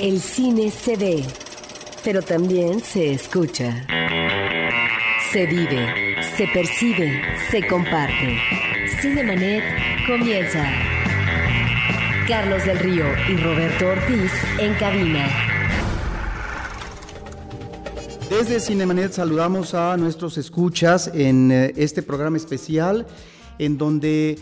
El cine se ve, pero también se escucha. Se vive, se percibe, se comparte. Cinemanet comienza. Carlos del Río y Roberto Ortiz en cabina. Desde Cinemanet saludamos a nuestros escuchas en eh, este programa especial en donde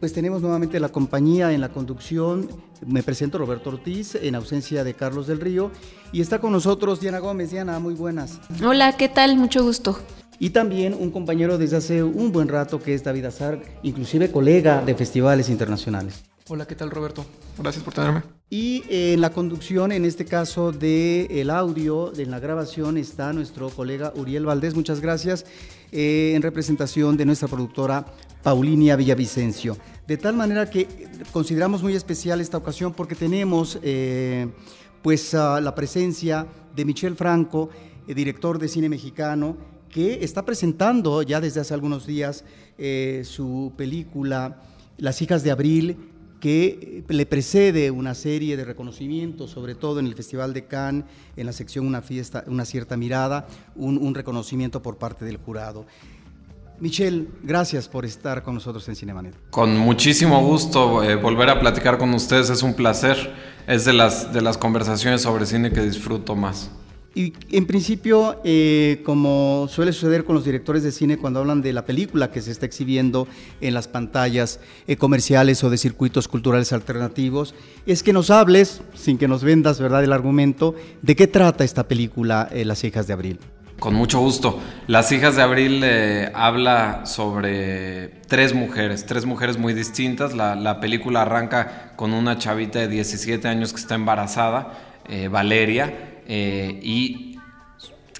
pues tenemos nuevamente la compañía en la conducción. Me presento Roberto Ortiz en ausencia de Carlos del Río y está con nosotros Diana Gómez. Diana, muy buenas. Hola, ¿qué tal? Mucho gusto. Y también un compañero desde hace un buen rato que es David Azar, inclusive colega de festivales internacionales. Hola, ¿qué tal Roberto? Gracias por tenerme. Y en la conducción, en este caso del el audio, de la grabación, está nuestro colega Uriel Valdés. Muchas gracias. Eh, en representación de nuestra productora Paulinia Villavicencio. De tal manera que consideramos muy especial esta ocasión porque tenemos eh, pues la presencia de Michel Franco, eh, director de cine mexicano, que está presentando ya desde hace algunos días su película Las hijas de abril, que le precede una serie de reconocimientos, sobre todo en el Festival de Cannes, en la sección Una fiesta, una cierta mirada, un, reconocimiento por parte del jurado. Michelle, gracias por estar con nosotros en Cinemanet. Con muchísimo gusto eh, volver a platicar con ustedes, es un placer, es de las, de las conversaciones sobre cine que disfruto más. Y en principio, eh, como suele suceder con los directores de cine cuando hablan de la película que se está exhibiendo en las pantallas eh, comerciales o de circuitos culturales alternativos, es que nos hables, sin que nos vendas verdad el argumento, de qué trata esta película eh, Las hijas de Abril. Con mucho gusto. Las hijas de Abril habla sobre tres mujeres, tres mujeres muy distintas. La, la, película arranca con una chavita de 17 años que está embarazada, Valeria, eh, y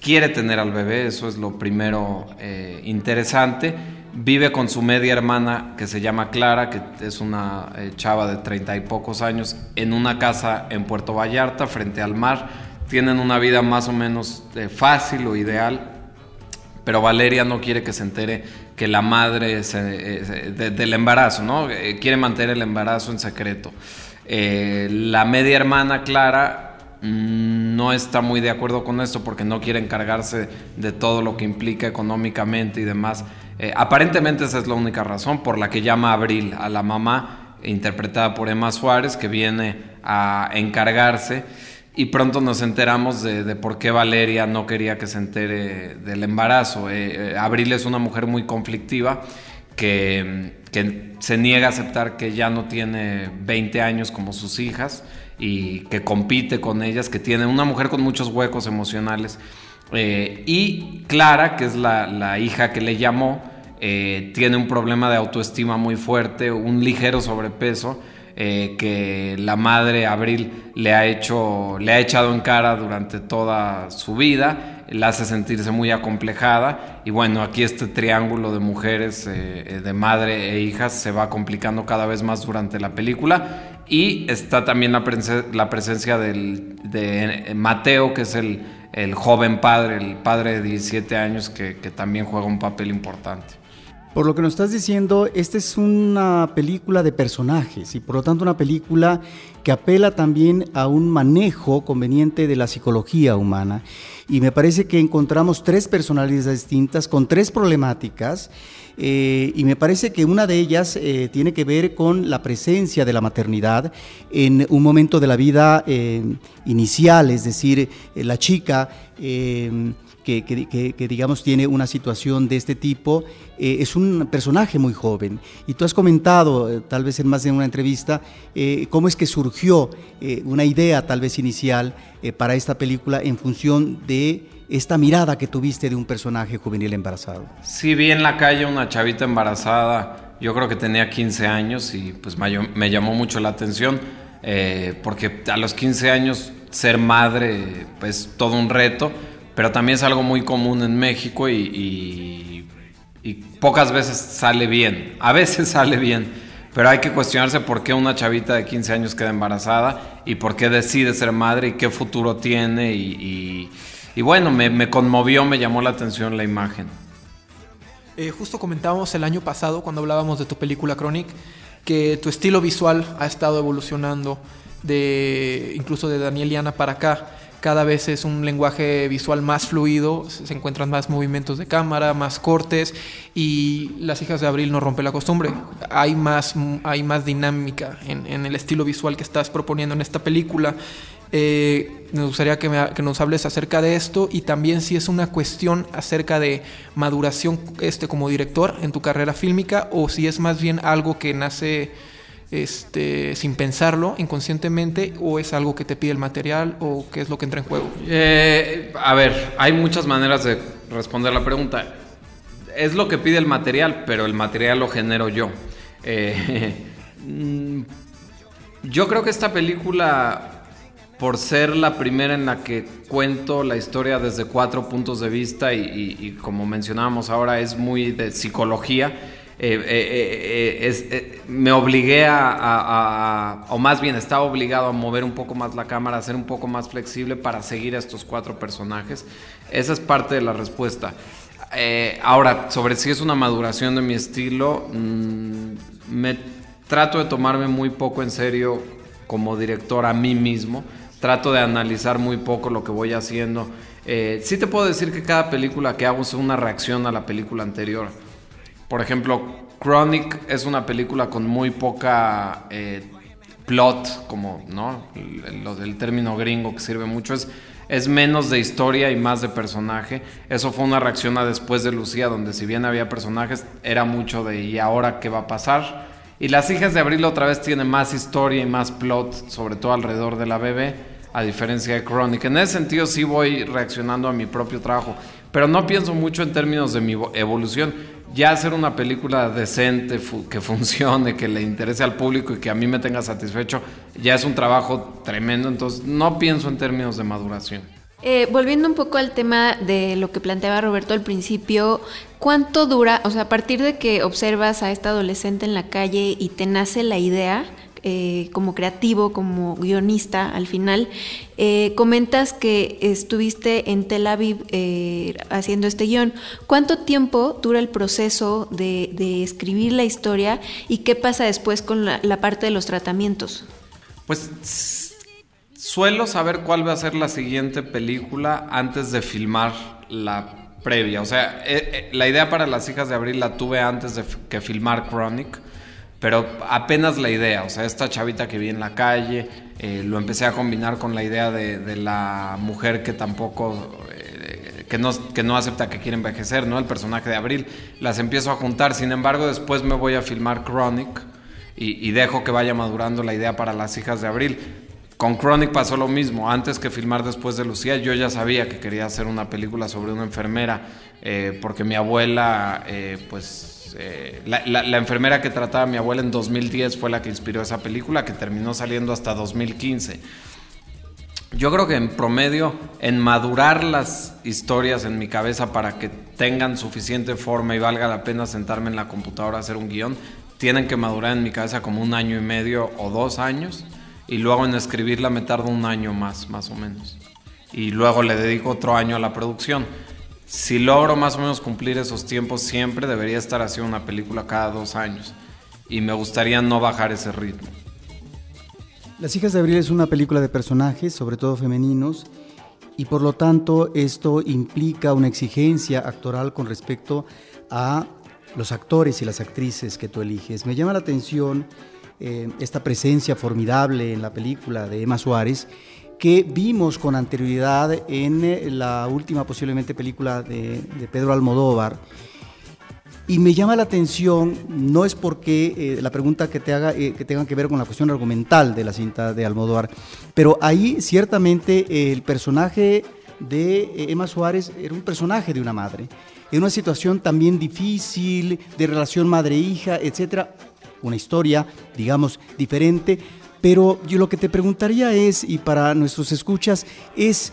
quiere tener al bebé, eso es lo primero eh, interesante. Vive con su media hermana que se llama Clara, que es una eh, chava de treinta y pocos años, en una casa en Puerto Vallarta, frente al mar. Tienen una vida más o menos fácil o ideal, pero Valeria no quiere que se entere que la madre del embarazo, ¿no? quiere mantener el embarazo en secreto. la media hermana Clara no está muy de acuerdo con esto porque no quiere encargarse de todo lo que implica económicamente y demás. Eh, aparentemente esa es la única razón por la que llama a Abril a la mamá, interpretada por Emma Suárez, que viene a encargarse. Y pronto nos enteramos de, por qué Valeria no quería que se entere del embarazo. Eh, eh, Abril es una mujer muy conflictiva que, que se niega a aceptar que ya no tiene 20 años como sus hijas y que compite con ellas, que tiene una mujer con muchos huecos emocionales. Eh, y Clara, que es la, hija que le llamó, eh, tiene un problema de autoestima muy fuerte, un ligero sobrepeso. Eh, que la madre Abril le ha hecho, le ha echado en cara durante toda su vida, la hace sentirse muy acomplejada y bueno, aquí este triángulo de mujeres, de madre e hijas, se va complicando cada vez más durante la película y está también la, presencia de Mateo, que es el, joven padre, el padre de 17 años, que, también juega un papel importante. Por lo que nos estás diciendo, esta es una película de personajes y por lo tanto una película que apela también a un manejo conveniente de la psicología humana. Y me parece que encontramos tres personalidades distintas con tres problemáticas eh, y me parece que una de ellas eh, tiene que ver con la presencia de la maternidad en un momento de la vida eh, inicial, es decir, la chica que, digamos tiene una situación de este tipo, eh, es un personaje muy joven. Y tú has comentado, eh, tal vez en más de una entrevista, eh, cómo es que surgió una idea tal vez inicial para esta película en función de esta mirada que tuviste de un personaje juvenil embarazado. Sí, vi en la calle una chavita embarazada, yo creo que tenía 15 años y pues me llamó mucho la atención, porque a los 15 años ser madre, pues todo un reto pero también es algo muy común en México y, pocas veces sale bien. A veces sale bien, pero hay que cuestionarse por qué una chavita de 15 años queda embarazada y por qué decide ser madre y qué futuro tiene. Y, bueno, me, conmovió, me llamó la atención la imagen. Eh, justo comentábamos el año pasado, cuando hablábamos de tu película Chronic, que tu estilo visual ha estado evolucionando de incluso de Ana para acá. Cada vez es un lenguaje visual más fluido, se encuentran más movimientos de cámara, más cortes y Las hijas de Abril no rompe la costumbre. Hay más, hay más dinámica en, el estilo visual que estás proponiendo en esta película. Eh, me gustaría que, que, nos hables acerca de esto y también si es una cuestión acerca de maduración este, como director en tu carrera fílmica o si es más bien algo que nace este, sin pensarlo inconscientemente o es algo que te pide el material o qué es lo que entra en juego? Eh, a ver, hay muchas maneras de responder la pregunta. Es lo que pide el material, pero el material lo genero yo. Eh, yo creo que esta película por ser la primera en la que cuento la historia desde cuatro puntos de vista y, como mencionábamos ahora es muy de psicología. Eh, eh, eh, me obligué a, o más bien estaba obligado a mover un poco más la cámara, a ser un poco más flexible para seguir a estos cuatro personajes. Esa es parte de la respuesta. ahora, sobre si es una maduración de mi estilo, mm, me trato de tomarme muy poco en serio como director a mí mismo trato de analizar muy poco lo que voy haciendo. Eh, sí te puedo decir que cada película que hago es una reacción a la película anterior. Por ejemplo, Chronic es una película con muy poca eh, plot, como no, lo del término gringo que sirve mucho es es menos de historia y más de personaje. Eso fue una reacción a después de Lucía, donde si bien había personajes, era mucho de ¿y ahora qué va a pasar? Y Las hijas de Abril otra vez tiene más historia y más plot, sobre todo alrededor de la bebé, a diferencia de Chronic. En ese sentido sí voy reaccionando a mi propio trabajo, pero no pienso mucho en términos de mi evolución. Ya hacer una película decente, que funcione, que le interese al público y que a mí me tenga satisfecho, ya es un trabajo tremendo, entonces no pienso en términos de maduración. Eh, volviendo un poco al tema de lo que planteaba Roberto al principio, ¿cuánto dura, o sea, a partir de que observas a esta adolescente en la calle y te nace la idea, eh, como creativo, como guionista al final. Eh, comentas que estuviste en Tel Aviv haciendo este guion. ¿Cuánto tiempo dura el proceso de, escribir la historia y qué pasa después con la parte de los tratamientos? Pues Suelo saber cuál va a ser la siguiente película antes de filmar la previa. O sea, eh, eh, la idea para Las hijas de Abril la tuve antes de que filmar Chronic, pero apenas la idea. O sea, esta chavita que vi en la calle, eh, lo empecé a combinar con la idea de, la mujer que tampoco... que no, que no acepta que quiere envejecer, ¿no? El personaje de Abril. Las empiezo a juntar. Sin embargo, después me voy a filmar Chronic y dejo que vaya madurando la idea para Las hijas de Abril con Chronic pasó lo mismo. Antes que filmar después de Lucía, yo ya sabía que quería hacer una película sobre una enfermera, eh, porque mi abuela, eh, pues, eh, la, enfermera que trataba a mi abuela en 2010 fue la que inspiró esa película, que terminó saliendo hasta 2015. Yo creo que en promedio, en madurar las historias en mi cabeza para que tengan suficiente forma y valga la pena sentarme en la computadora a hacer un guion, tienen que madurar en mi cabeza como un año y medio o dos años y luego en escribirla me tardo un año más, más o menos. Y luego le dedico otro año a la producción. Si logro más o menos cumplir esos tiempos siempre, debería estar haciendo una película cada dos años. Y me gustaría no bajar ese ritmo. Las hijas de Abril es una película de personajes, sobre todo femeninos, y por lo tanto esto implica una exigencia actoral con respecto a los actores y las actrices que tú eliges. Me llama la atención eh, esta presencia formidable en la película de Emma Suárez, que vimos con anterioridad en eh, la última posiblemente película de, Pedro Almodóvar. Y me llama la atención, no es porque eh, la pregunta que te haga que tenga que ver con la cuestión argumental de la cinta de Almodóvar, pero ahí ciertamente el personaje de Emma Suárez era un personaje de una madre, en una situación también difícil, de relación madre-hija, etcétera una historia, digamos, diferente. Pero yo lo que te preguntaría es, y para nuestros escuchas, es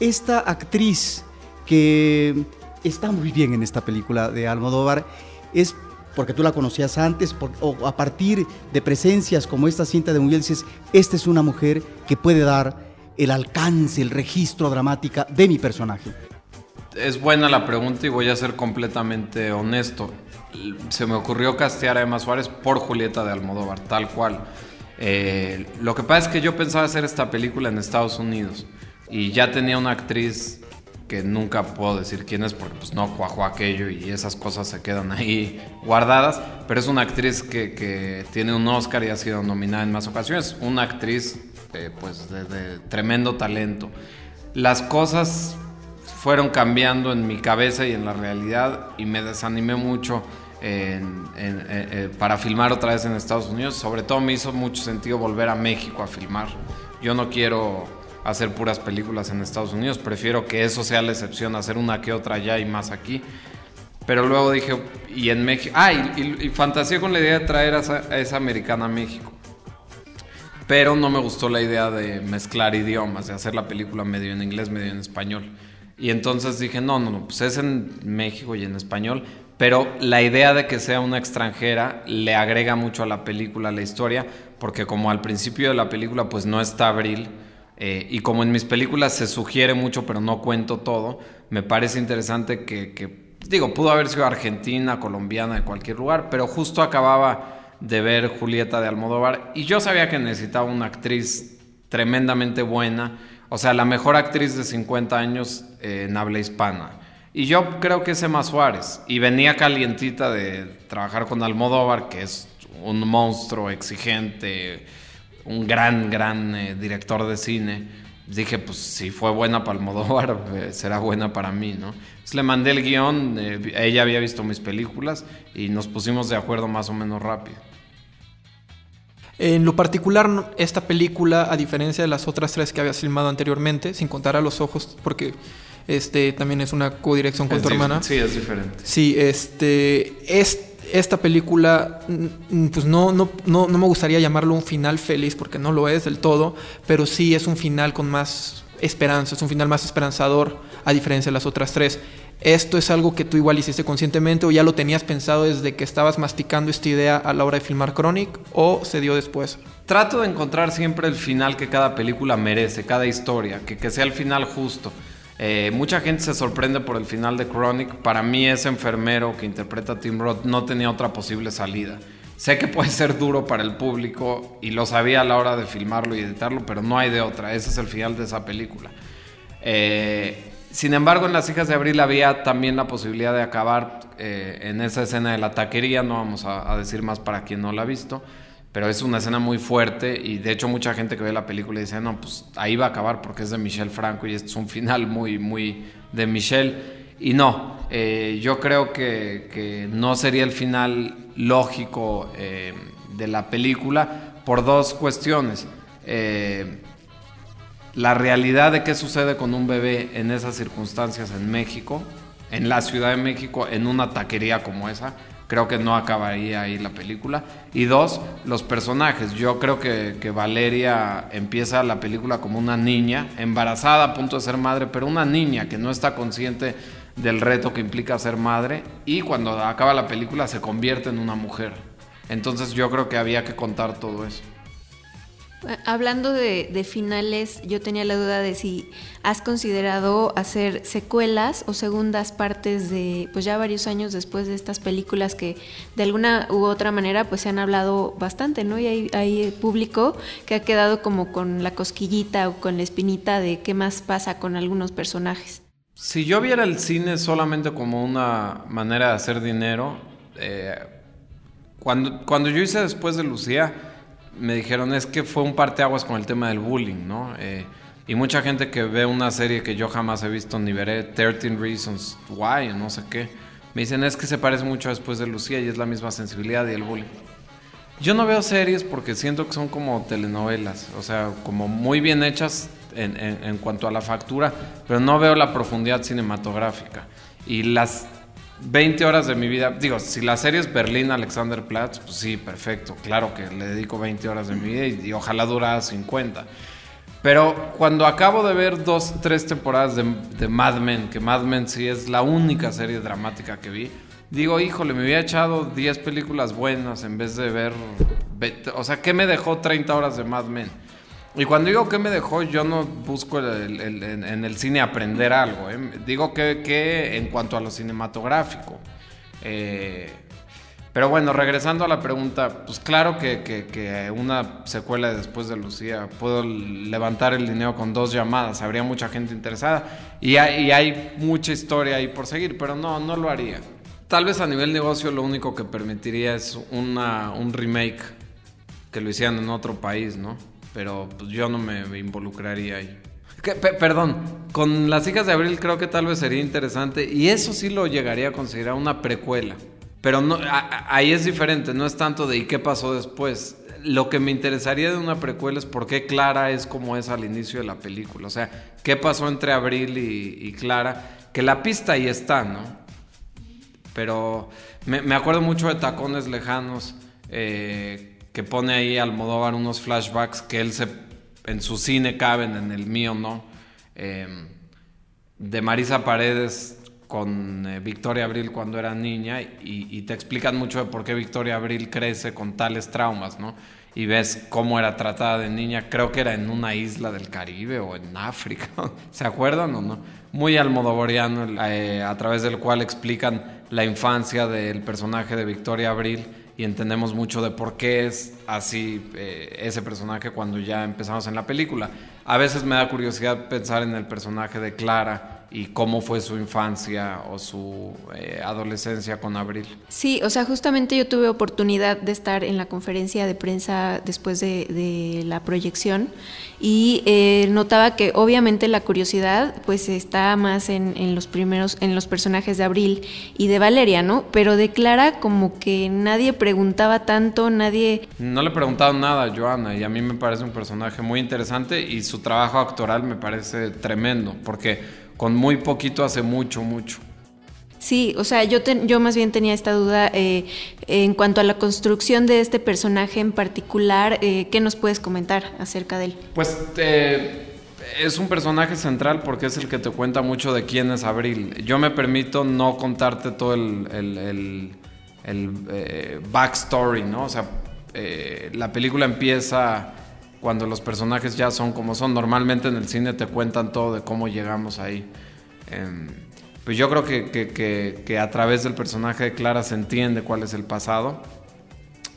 esta actriz que está muy bien en esta película de Almodóvar, es porque tú la conocías antes, o a partir de presencias como esta cinta de Miguel, dices, esta es una mujer que puede dar el alcance, el registro dramática de mi personaje. Es buena la pregunta y voy a ser completamente honesto se me ocurrió castear a Emma Suárez por Julieta de Almodóvar, tal cual. Eh, lo que pasa es que yo pensaba hacer esta película en Estados Unidos y ya tenía una actriz que nunca puedo decir quién es porque pues no cuajó aquello y esas cosas se quedan ahí guardadas, pero es una actriz que, tiene un Oscar y ha sido nominada en más ocasiones, una actriz pues de, tremendo talento. Las cosas fueron cambiando en mi cabeza y en la realidad y me desanimé mucho eh, eh, para filmar otra vez en Estados Unidos, sobre todo me hizo mucho sentido volver a México a filmar. Yo no quiero hacer puras películas en Estados Unidos. Prefiero que eso sea la excepción, hacer una que otra allá y más aquí. Pero luego dije, y en México. Ah, y, fantaseé con la idea de traer a esa, americana a México. Pero no me gustó la idea de mezclar idiomas, de hacer la película medio en inglés, medio en español. Y entonces dije, no, no, no, pues es en México y en español. Pero la idea de que sea una extranjera le agrega mucho a la película, a la historia, porque como al principio de la película pues no está Abril, eh, y como en mis películas se sugiere mucho, pero no cuento todo, me parece interesante que, digo, pudo haber sido argentina, colombiana, de cualquier lugar, pero justo acababa de ver Julieta de Almodóvar y yo sabía que necesitaba una actriz tremendamente buena, o sea, la mejor actriz de 50 años eh, en habla hispana. Y yo creo que es Emma Suárez. Y venía calientita de trabajar con Almodóvar, que es un monstruo exigente, un gran, gran eh, director de cine. Dije, pues si fue buena para Almodóvar, eh, será buena para mí, ¿no? Entonces le mandé el guion, ella había visto mis películas y nos pusimos de acuerdo más o menos rápido. En lo particular, esta película, a diferencia de las otras tres que había filmado anteriormente, sin contar a los ojos, porque este también es una codirección con tu hermana. Sí, es diferente. Sí, este es esta película, pues no, no, no, no me gustaría llamarlo un final feliz porque no lo es del todo, pero sí es un final con más esperanza, es un final más esperanzador a diferencia de las otras tres. ¿Esto es algo que tú igual hiciste conscientemente o ya lo tenías pensado desde que estabas masticando esta idea a la hora de filmar Chronic o se dio después? Trato de encontrar siempre el final que cada película merece, cada historia, que, que sea el final justo. Eh, mucha gente se sorprende por el final de Chronic. Para mí ese enfermero que interpreta a Tim Roth no tenía otra posible salida. Sé que puede ser duro para el público y lo sabía a la hora de filmarlo y editarlo, pero no hay de otra. Ese es el final de esa película. Eh, sin embargo, en Las hijas de Abril había también la posibilidad de acabar eh, en esa escena de la taquería. No vamos a decir más para quien no la ha visto pero es una escena muy fuerte y de hecho mucha gente que ve la película dice, no, pues ahí va a acabar porque es de Michelle Franco y es un final muy, muy de Michelle. Y no, eh, yo creo que, no sería el final lógico eh, de la película por dos cuestiones. Eh, la realidad de qué sucede con un bebé en esas circunstancias en México, en la Ciudad de México, en una taquería como esa, creo que no acabaría ahí la película. Y dos, los personajes. Yo creo que, que, Valeria empieza la película como una niña, embarazada a punto de ser madre, pero una niña que no está consciente del reto que implica ser madre y cuando acaba la película se convierte en una mujer. Entonces yo creo que había que contar todo eso. Hablando de, finales, yo tenía la duda de si has considerado hacer secuelas o segundas partes de, pues ya varios años después de estas películas que de alguna u otra manera pues se han hablado bastante, ¿no? Y hay, hay público que ha quedado como con la cosquillita o con la espinita de qué más pasa con algunos personajes. Si yo viera el cine solamente como una manera de hacer dinero, eh, cuando, cuando yo hice después de Lucía, me dijeron es que fue un parteaguas con el tema del bullying, ¿no? Eh, y mucha gente que ve una serie que yo jamás he visto ni veré, 13 Reasons Why, no sé qué, me dicen es que se parece mucho después de Lucía y es la misma sensibilidad y el bullying. Yo no veo series porque siento que son como telenovelas, o sea, como muy bien hechas en, en cuanto a la factura, pero no veo la profundidad cinematográfica. Y las 20 horas de mi vida. Digo, si la serie es Berlín Alexanderplatz, pues sí, perfecto. Claro que le dedico 20 horas de mi vida y, ojalá dura 50. Pero cuando acabo de ver dos, tres temporadas de, de, Mad Men, que Mad Men sí es la única serie dramática que vi, digo, híjole, me había echado 10 películas buenas en vez de ver... O sea, ¿qué me dejó 30 horas de Mad Men? Y cuando digo que me dejó, yo no busco en el cine aprender algo. ¿eh? Digo que, en cuanto a lo cinematográfico. Eh, Pero bueno, regresando a la pregunta, pues claro que, que, una secuela de Después de Lucía, puedo levantar el dinero con dos llamadas, habría mucha gente interesada y hay, y hay mucha historia ahí por seguir, pero no, no lo haría. Tal vez a nivel negocio lo único que permitiría es una, un remake que lo hicieran en otro país, ¿no? Pero pues yo no me involucraría ahí. perdón, con Las hijas de Abril creo que tal vez sería interesante y eso sí lo llegaría a considerar una precuela. Pero no, ahí es diferente, no es tanto de ¿y qué pasó después? Lo que me interesaría de una precuela es por qué Clara es como es al inicio de la película. O sea, ¿qué pasó entre Abril y, Clara? Que la pista ahí está, ¿no? Pero me, acuerdo mucho de Tacones Lejanos, eh, que pone ahí Almodóvar unos flashbacks que él se, en su cine caben, en el mío no. Eh, de Marisa Paredes con eh, Victoria Abril cuando era niña y, te explican mucho de por qué Victoria Abril crece con tales traumas, ¿no? Y ves cómo era tratada de niña, creo que era en una isla del Caribe o en África, ¿se acuerdan o no? Muy almodovoriano, eh, a través del cual explican la infancia del personaje de Victoria Abril y entendemos mucho de por qué es así eh, ese personaje cuando ya empezamos en la película. A veces me da curiosidad pensar en el personaje de Clara, y cómo fue su infancia o su eh, adolescencia con Abril. Sí, o sea, justamente yo tuve oportunidad de estar en la conferencia de prensa después de, la proyección y eh, notaba que obviamente la curiosidad pues está más en, los primeros, en los personajes de Abril y de Valeria, ¿no? Pero de Clara como que nadie preguntaba tanto, nadie... No le preguntaron nada a Joana y a mí me parece un personaje muy interesante y su trabajo actoral me parece tremendo porque con muy poquito hace mucho, mucho. Sí, o sea, yo, yo más bien tenía esta duda eh, en cuanto a la construcción de este personaje en particular. Eh, ¿Qué nos puedes comentar acerca de él? Pues eh, es un personaje central porque es el que te cuenta mucho de quién es Abril. Yo me permito no contarte todo el, el, el backstory, ¿no? O sea, la película empieza cuando los personajes ya son como son. Normalmente en el cine te cuentan todo de cómo llegamos ahí. Em, pues yo creo que, a través del personaje de Clara se entiende cuál es el pasado.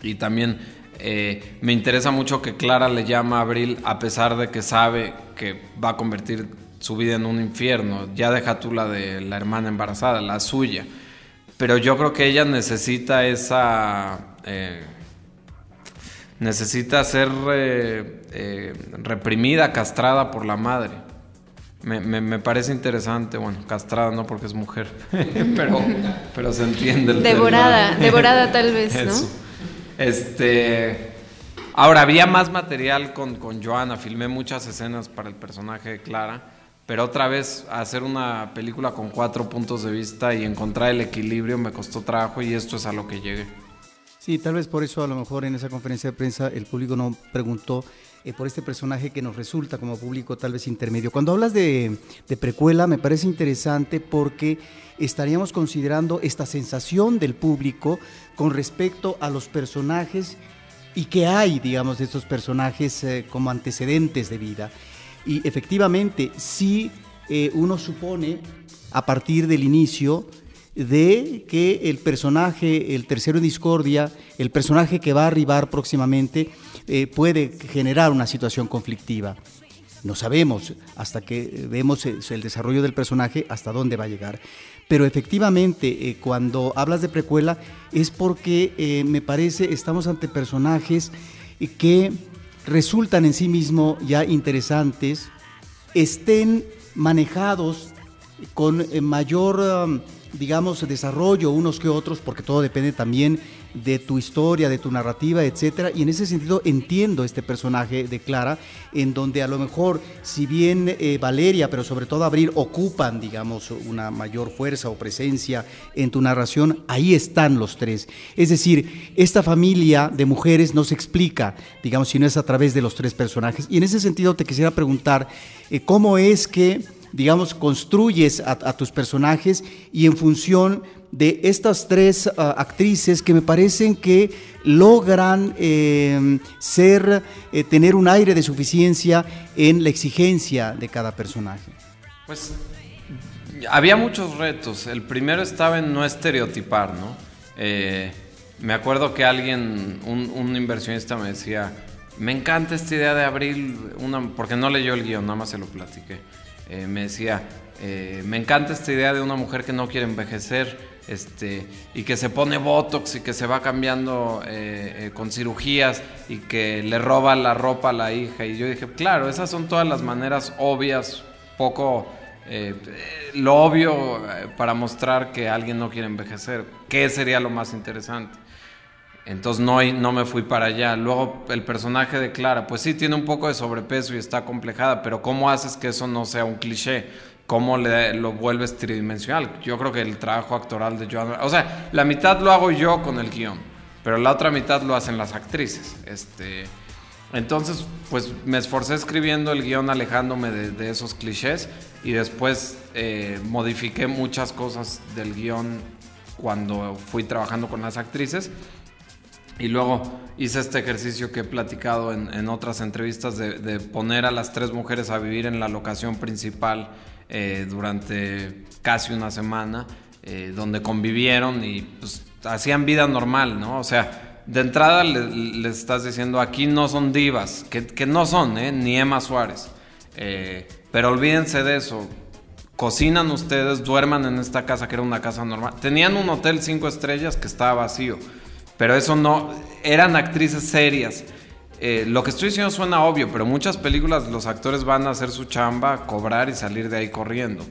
Y también eh, me interesa mucho que Clara le llama a Abril a pesar de que sabe que va a convertir su vida en un infierno. Ya deja tú la de la hermana embarazada, la suya. Pero yo creo que ella necesita esa... Eh, necesita ser eh, eh, reprimida, castrada por la madre. Me, parece interesante, bueno, castrada no porque es mujer, pero, pero se entiende. El devorada, devorada tal vez, ¿no? Este, ahora, había más material con, con Joana, filmé muchas escenas para el personaje de Clara, pero otra vez hacer una película con cuatro puntos de vista y encontrar el equilibrio me costó trabajo y esto es a lo que llegué. Sí, tal vez por eso a lo mejor en esa conferencia de prensa el público no preguntó eh, por este personaje que nos resulta como público tal vez intermedio. Cuando hablas de, precuela me parece interesante porque estaríamos considerando esta sensación del público con respecto a los personajes y que hay, digamos, de estos personajes eh, como antecedentes de vida. Y efectivamente, si eh, uno supone a partir del inicio de que el personaje, el tercero en discordia, el personaje que va a arribar próximamente, eh, puede generar una situación conflictiva. No sabemos hasta que vemos el desarrollo del personaje hasta dónde va a llegar. Pero efectivamente, eh, cuando hablas de precuela, es porque eh, me parece estamos ante personajes que resultan en sí mismos ya interesantes, estén manejados con mayor digamos, desarrollo unos que otros, porque todo depende también de tu historia, de tu narrativa, etcétera. Y en ese sentido entiendo este personaje de Clara, en donde a lo mejor, si bien eh, Valeria, pero sobre todo Abril, ocupan, digamos, una mayor fuerza o presencia en tu narración, ahí están los tres. Es decir, esta familia de mujeres no se explica, digamos, si no es a través de los tres personajes. Y en ese sentido te quisiera preguntar, eh, ¿cómo es que digamos, construyes a, tus personajes y en función de estas tres ah, actrices que me parecen que logran em, ser, eh, tener un aire de suficiencia en la exigencia de cada personaje. Pues había muchos retos. El primero estaba en no estereotipar, ¿no? Eh, me acuerdo que alguien, un, un inversionista me decía, me encanta esta idea de Abril, una, porque no leyó el guion, nada más se lo platiqué. Eh, me decía, eh, me encanta esta idea de una mujer que no quiere envejecer este, y que se pone botox y que se va cambiando eh, con cirugías y que le roba la ropa a la hija. Y yo dije, claro, esas son todas las maneras obvias, poco lo obvio para mostrar que alguien no quiere envejecer. ¿Qué sería lo más interesante? Entonces no, no me fui para allá. Luego el personaje de Clara, pues sí, tiene un poco de sobrepeso y está complejada, pero ¿cómo haces que eso no sea un cliché? ¿Cómo le, lo vuelves tridimensional? Yo creo que el trabajo actoral de Joan... O sea, la mitad lo hago yo con el guion, pero la otra mitad lo hacen las actrices. Este, entonces, pues me esforcé escribiendo el guion alejándome de, esos clichés y después eh, modifiqué muchas cosas del guion cuando fui trabajando con las actrices y luego hice este ejercicio que he platicado en, otras entrevistas de, poner a las tres mujeres a vivir en la locación principal eh, durante casi una semana, eh, donde convivieron y pues, hacían vida normal, ¿no? O sea, de entrada les estás diciendo, aquí no son divas, que, no son, ¿eh? Ni Emma Suárez. pero olvídense de eso. Cocinan ustedes, duerman en esta casa que era una casa normal. Tenían un hotel cinco estrellas que estaba vacío pero eso no, eran actrices serias. Eh, lo que estoy diciendo suena obvio, pero muchas películas los actores van a hacer su chamba, cobrar y salir de ahí corriendo.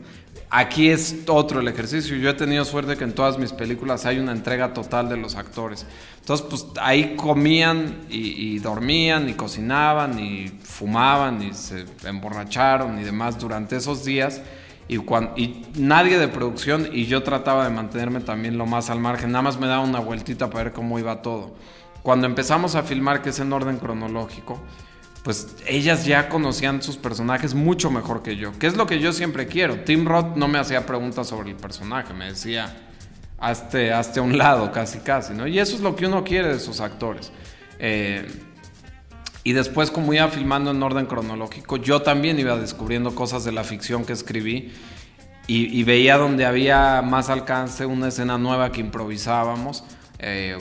Aquí es otro el ejercicio. Yo he tenido suerte que en todas mis películas hay una entrega total de los actores. Entonces, pues ahí comían y, y dormían y cocinaban y fumaban y se emborracharon y demás durante esos días y, nadie de producción y yo trataba de mantenerme también lo más al margen, nada más me daba una vueltita para ver cómo iba todo. Cuando empezamos a filmar, que es en orden cronológico, pues ellas ya conocían sus personajes mucho mejor que yo, que es lo que yo siempre quiero. Tim Roth no me hacía preguntas sobre el personaje, me decía, hazte, hazte a un lado, casi casi, ¿no? Y eso es lo que uno quiere de sus actores. Eh, y después, como iba filmando en orden cronológico, yo también iba descubriendo cosas de la ficción que escribí y, veía donde había más alcance una escena nueva que improvisábamos. Eh,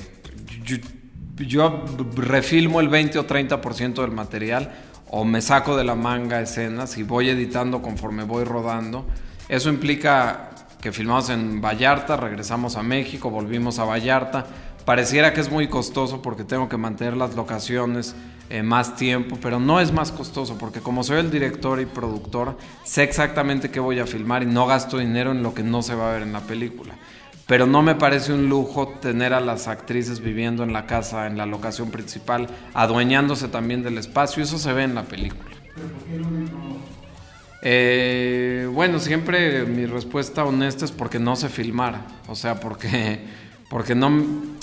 yo, refilmo el 20 o 30% del material o me saco de la manga escenas y voy editando conforme voy rodando. Eso implica que filmamos en Vallarta, regresamos a México, volvimos a Vallarta. Pareciera que es muy costoso porque tengo que mantener las locaciones eh, más tiempo, pero no es más costoso porque como soy el director y productor, sé exactamente qué voy a filmar y no gasto dinero en lo que no se va a ver en la película. Pero no me parece un lujo tener a las actrices viviendo en la casa, en la locación principal, adueñándose también del espacio. Eso se ve en la película. Eh, bueno, siempre mi respuesta honesta es porque no se filmara. O sea, porque, porque no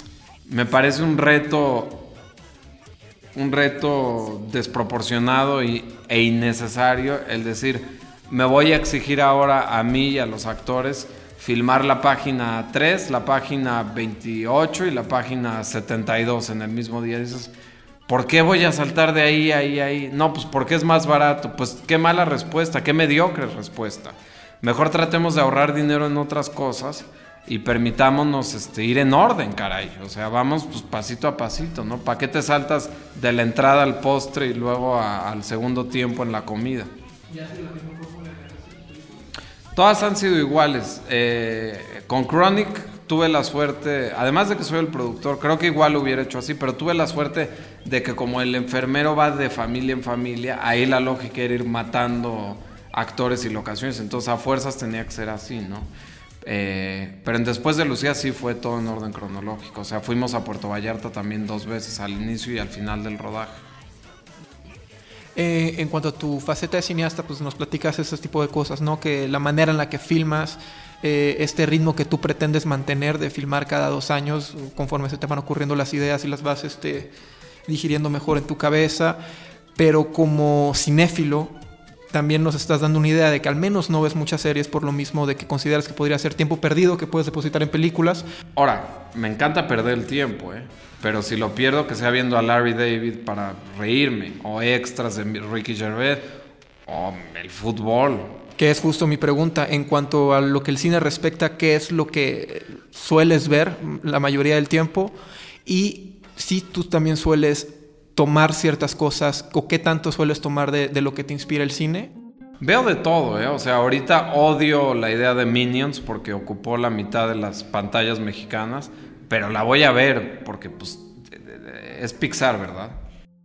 me parece un reto un reto desproporcionado y, e innecesario el decir, me voy a exigir ahora a mí y a los actores filmar la página 3, la página 28 y la página 72 en el mismo día. Dices, ¿por qué voy a saltar de ahí, ahí, ahí? No, pues porque es más barato. Pues qué mala respuesta, qué mediocre respuesta. Mejor tratemos de ahorrar dinero en otras cosas y permitámonos este, ir en orden, caray. O sea, vamos pues, pasito a pasito, ¿no? ¿Para qué te saltas de la entrada al postre y luego al segundo tiempo en la comida? Todas han sido iguales. Eh, con Chronic tuve la suerte, además de que soy el productor, creo que igual lo hubiera hecho así, pero tuve la suerte de que como el enfermero va de familia en familia, ahí la lógica era ir matando actores y locaciones, entonces a fuerzas tenía que ser así, ¿no? Eh, pero después de Lucía sí fue todo en orden cronológico. O sea, fuimos a Puerto Vallarta también dos veces, al inicio y al final del rodaje. Eh, en cuanto a tu faceta de cineasta, pues nos platicas ese tipo de cosas, ¿no? Que la manera en la que filmas, eh, este ritmo que tú pretendes mantener de filmar cada dos años, conforme se te van ocurriendo las ideas y las vas este, digiriendo mejor en tu cabeza. Pero como cinéfilo, también nos estás dando una idea de que al menos no ves muchas series por lo mismo de que consideras que podría ser tiempo perdido que puedes depositar en películas. Ahora, me encanta perder el tiempo, ¿eh? pero si lo pierdo que sea viendo a Larry David para reírme, o extras de Ricky Gervais, o el fútbol. Que es justo mi pregunta en cuanto a lo que el cine respecta, ¿qué es lo que sueles ver la mayoría del tiempo? Y si tú también sueles tomar ciertas cosas o qué tanto sueles tomar de, de lo que te inspira el cine. Veo de todo, ¿eh? O sea, ahorita odio la idea de Minions porque ocupó la mitad de las pantallas mexicanas, pero la voy a ver porque, pues, es Pixar, ¿verdad?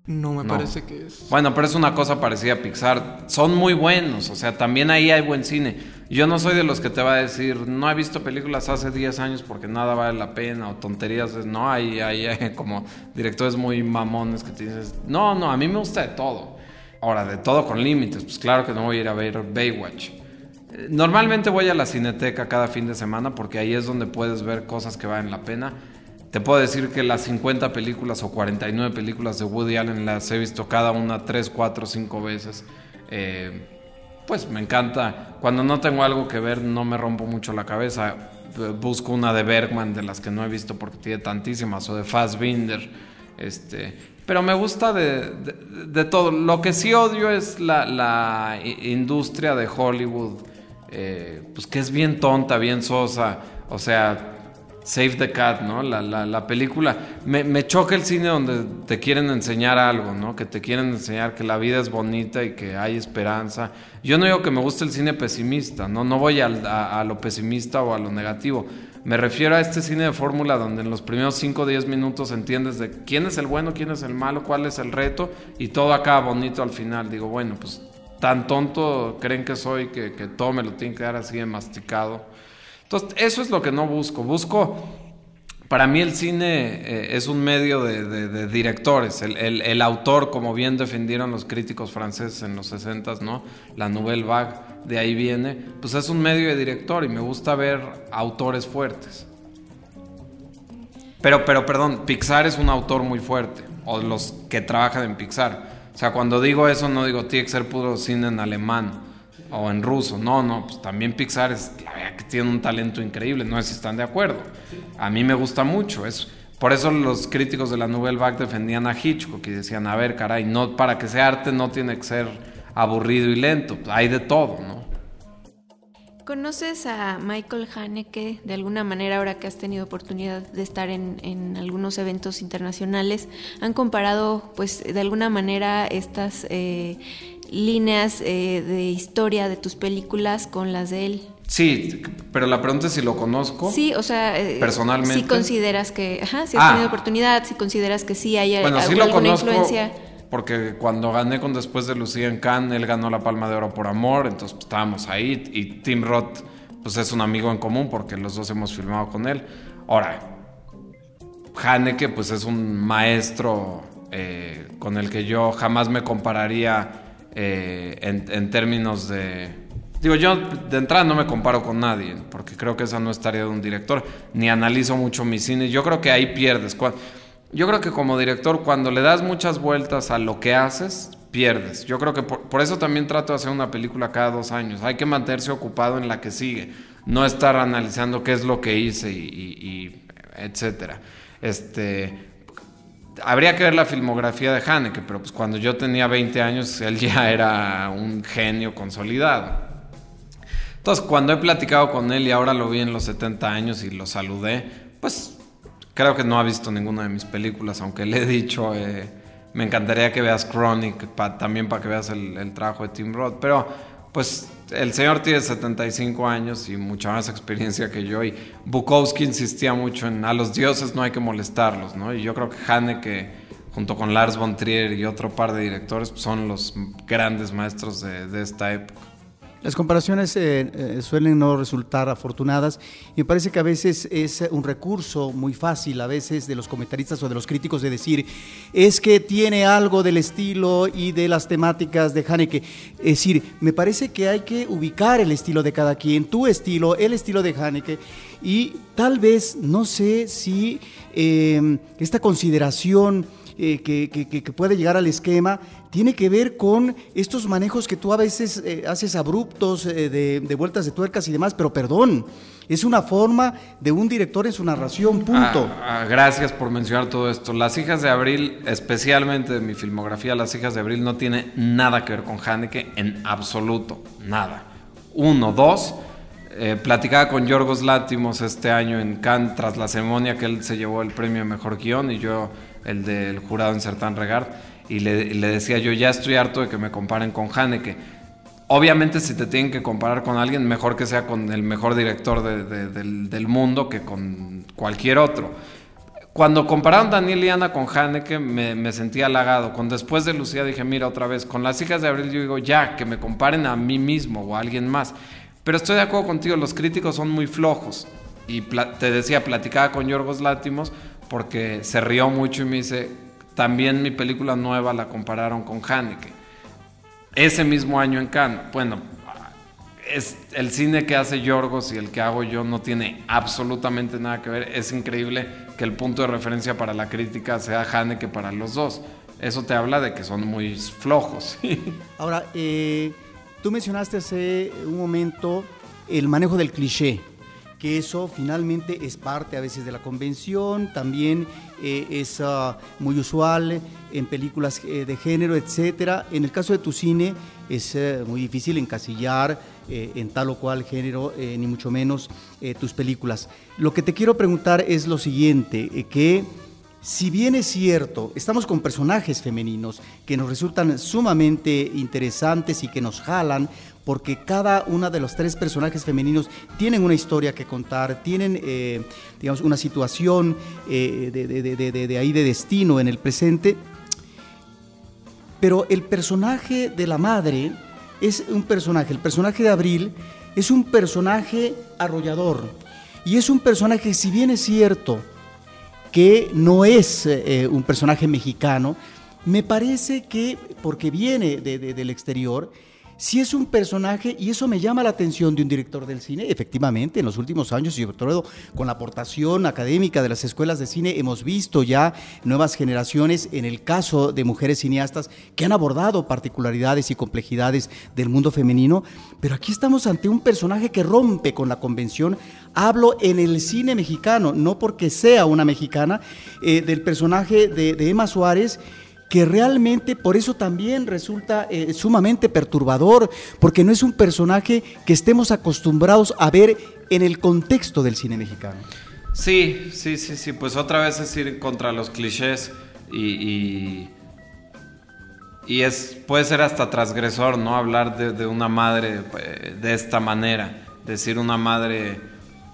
No me parece que es. Bueno, pero es una cosa parecida a Pixar. Son muy buenos, o sea, también ahí hay buen cine. Yo no soy de los que te va a decir, no he visto películas hace 10 años porque nada vale la pena o tonterías. No, hay, hay, hay como directores muy mamones que te dices, no, no, a mí me gusta de todo. Ahora, de todo con límites, pues claro que no voy a ir a ver Baywatch. Eh, normalmente voy a la cineteca cada fin de semana porque ahí es donde puedes ver cosas que valen la pena. Te puedo decir que las 50 películas o 49 películas de Woody Allen las he visto cada una 3, 4, 5 veces. Eh, pues me encanta. Cuando no tengo algo que ver, no me rompo mucho la cabeza. Busco una de Bergman, de las que no he visto porque tiene tantísimas, o de Fassbinder. Este, pero me gusta de, de, todo. Lo que sí odio es la, la industria de Hollywood, eh, pues que es bien tonta, bien sosa. O sea, Save the Cat, ¿no? La, la, la película. Me, me, choca el cine donde te quieren enseñar algo, ¿no? Que te quieren enseñar que la vida es bonita y que hay esperanza. Yo no digo que me guste el cine pesimista, ¿no? No voy a, a, a lo pesimista o a lo negativo. Me refiero a este cine de fórmula donde en los primeros 5 o 10 minutos entiendes de quién es el bueno, quién es el malo, cuál es el reto y todo acaba bonito al final. Digo, bueno, pues tan tonto creen que soy que, que todo me lo tienen que dar así de masticado. Entonces, eso es lo que no busco. Busco, para mí el cine eh, es un medio de, de, directores. El, autor, como bien defendieron los críticos franceses en los 60, ¿no? La Nouvelle Vague, de ahí viene. Pues es un medio de director y me gusta ver autores fuertes. Pero, pero, perdón, Pixar es un autor muy fuerte. O los que trabajan en Pixar. O sea, cuando digo eso, no digo tiene que ser puro cine en alemán o en ruso. No, no, pues también Pixar es, que tiene un talento increíble, no sé si están de acuerdo. A mí me gusta mucho, es por eso los críticos de la Nouvelle Vague defendían a Hitchcock y decían, a ver, caray, no para que sea arte no tiene que ser aburrido y lento, hay de todo, ¿no? ¿Conoces a Michael Haneke de alguna manera ahora que has tenido oportunidad de estar en, en, algunos eventos internacionales? ¿Han comparado, pues, de alguna manera estas eh, líneas eh, de historia de tus películas con las de él? Sí, pero la pregunta es si lo conozco. Sí, o sea, eh, personalmente. Si consideras que, ajá, si has ah. tenido oportunidad, si consideras que sí hay bueno, sí alguna lo conozco, influencia. Porque cuando gané con Después de Lucía en Cannes, él ganó la Palma de Oro por Amor, entonces pues, estábamos ahí y Tim Roth pues es un amigo en común porque los dos hemos filmado con él. Ahora, Haneke pues es un maestro eh, con el que yo jamás me compararía eh, en, términos de, Digo, yo de entrada no me comparo con nadie, porque creo que esa no es tarea de un director, ni analizo mucho mi cine. Yo creo que ahí pierdes. Yo creo que como director, cuando le das muchas vueltas a lo que haces, pierdes. Yo creo que por, por, eso también trato de hacer una película cada dos años. Hay que mantenerse ocupado en la que sigue, no estar analizando qué es lo que hice y, y, y etcétera. Este, habría que ver la filmografía de Haneke, pero pues cuando yo tenía 20 años, él ya era un genio consolidado. Entonces, cuando he platicado con él y ahora lo vi en los 70 años y lo saludé, pues creo que no ha visto ninguna de mis películas, aunque le he dicho, eh, me encantaría que veas Chronic, también para que veas el, el, trabajo de Tim Roth, pero pues el señor tiene 75 años y mucha más experiencia que yo y Bukowski insistía mucho en a los dioses no hay que molestarlos, ¿no? Y yo creo que Haneke junto con Lars von Trier y otro par de directores son los grandes maestros de, de esta época. Las comparaciones eh, eh, suelen no resultar afortunadas y me parece que a veces es un recurso muy fácil, a veces de los comentaristas o de los críticos de decir, es que tiene algo del estilo y de las temáticas de Haneke. Es decir, me parece que hay que ubicar el estilo de cada quien, tu estilo, el estilo de Haneke y tal vez, no sé si eh, esta consideración que, puede llegar al esquema tiene que ver con estos manejos que tú a veces eh, haces abruptos, eh, de, de, vueltas de tuercas y demás, pero perdón, es una forma de un director en su narración, punto. Ah, ah, gracias por mencionar todo esto. Las hijas de Abril, especialmente de mi filmografía, Las hijas de Abril no tiene nada que ver con Haneke en absoluto, nada. Uno, dos eh, platicaba con Yorgos Látimos este año en Cannes tras la ceremonia que él se llevó el premio Mejor Guión y yo el del jurado en Sertán Regard y le, decía yo ya estoy harto de que me comparen con Haneke. Obviamente si te tienen que comparar con alguien, mejor que sea con el mejor director del, mundo que con cualquier otro. Cuando compararon Daniel y Ana con Haneke me, me sentí halagado. Con después de Lucía dije, mira otra vez, con las hijas de Abril yo digo, ya, que me comparen a mí mismo o a alguien más. Pero estoy de acuerdo contigo, los críticos son muy flojos. Y te decía, platicaba con Yorgos Látimos porque se rió mucho y me dice, también mi película nueva la compararon con Haneke. Ese mismo año en Cannes. Bueno, es el cine que hace Yorgos y el que hago yo no tiene absolutamente nada que ver. Es increíble que el punto de referencia para la crítica sea Haneke para los dos. Eso te habla de que son muy flojos. Ahora, eh, Tú mencionaste hace un momento el manejo del cliché, que eso finalmente es parte a veces de la convención, también eh, es ah, muy usual en películas eh, de género, etcétera. En el caso de tu cine es eh, muy difícil encasillar en tal o cual género, ni mucho menos tus películas. Lo que te quiero preguntar es lo siguiente, que si bien es cierto, estamos con personajes femeninos que nos resultan sumamente interesantes y que nos jalan, porque cada una de los tres personajes femeninos tienen una historia que contar, tienen, eh, digamos, una situación eh, de, ahí de destino en el presente. Pero el personaje de la madre es un personaje, el personaje de Abril es un personaje arrollador. Y es un personaje, si bien es cierto, que no es eh, un personaje mexicano, me parece que, porque viene del exterior, si es un personaje, y eso me llama la atención de un director del cine, efectivamente, en los últimos años, y sobre todo con la aportación académica de las escuelas de cine, hemos visto ya nuevas generaciones, en el caso de mujeres cineastas, que han abordado particularidades y complejidades del mundo femenino, pero aquí estamos ante un personaje que rompe con la convención. Hablo en el cine mexicano, no porque sea una mexicana, eh, del personaje de, de Emma Suárez, que realmente por eso también resulta eh, sumamente perturbador, porque no es un personaje que estemos acostumbrados a ver en el contexto del cine mexicano. Sí, sí, sí, sí, pues otra vez es ir contra los clichés y, y, es, puede ser hasta transgresor, ¿no? Hablar de, una madre eh, de esta manera, decir una madre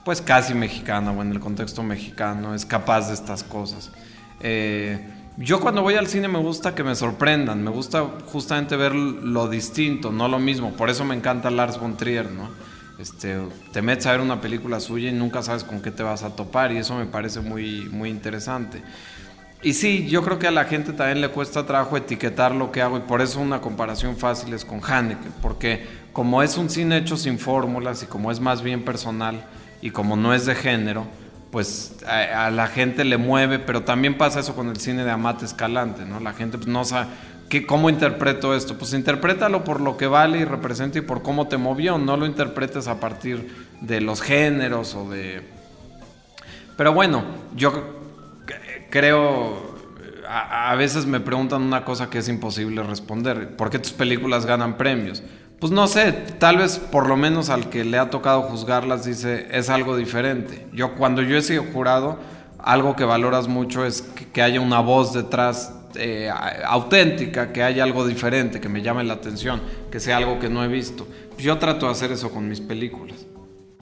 pues casi mexicana o en el contexto mexicano es capaz de estas cosas. Eh, yo cuando voy al cine me gusta que me sorprendan, me gusta justamente ver lo distinto, no lo mismo. Por eso me encanta Lars von Trier, ¿no? Este, te metes a ver una película suya y nunca sabes con qué te vas a topar y eso me parece muy, muy interesante. Y sí, yo creo que a la gente también le cuesta trabajo etiquetar lo que hago y por eso una comparación fácil es con Haneke, porque como es un cine hecho sin fórmulas y como es más bien personal y como no es de género, pues a, la gente le mueve, pero también pasa eso con el cine de Amate Escalante, ¿no? La gente pues, no sabe ¿qué, cómo interpreto esto. Pues interprétalo por lo que vale y representa y por cómo te movió, no lo interpretes a partir de los géneros o de... Pero bueno, yo creo, a, a veces me preguntan una cosa que es imposible responder, ¿por qué tus películas ganan premios? Pues no sé, tal vez por lo menos al que le ha tocado juzgarlas dice, es algo diferente. Yo cuando yo he sido jurado, algo que valoras mucho es que, haya una voz detrás eh, auténtica, que haya algo diferente, que me llame la atención, que sea algo que no he visto. Yo trato de hacer eso con mis películas.